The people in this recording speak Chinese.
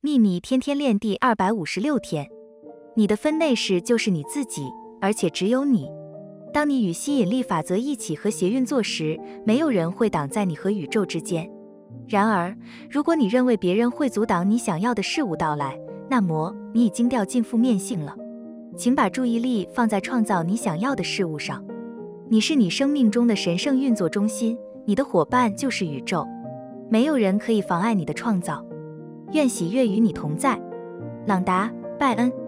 秘密天天练第二百五十六天，你的分内事就是你自己，而且只有你。当你与吸引力法则一起和谐运作时，没有人会挡在你和宇宙之间。然而，如果你认为别人会阻挡你想要的事物到来，那么你已经掉进负面性了。请把注意力放在创造你想要的事物上。你是你生命中的神圣运作中心，你的伙伴就是宇宙，没有人可以妨碍你的创造。愿喜悦与你同在，朗达·拜恩。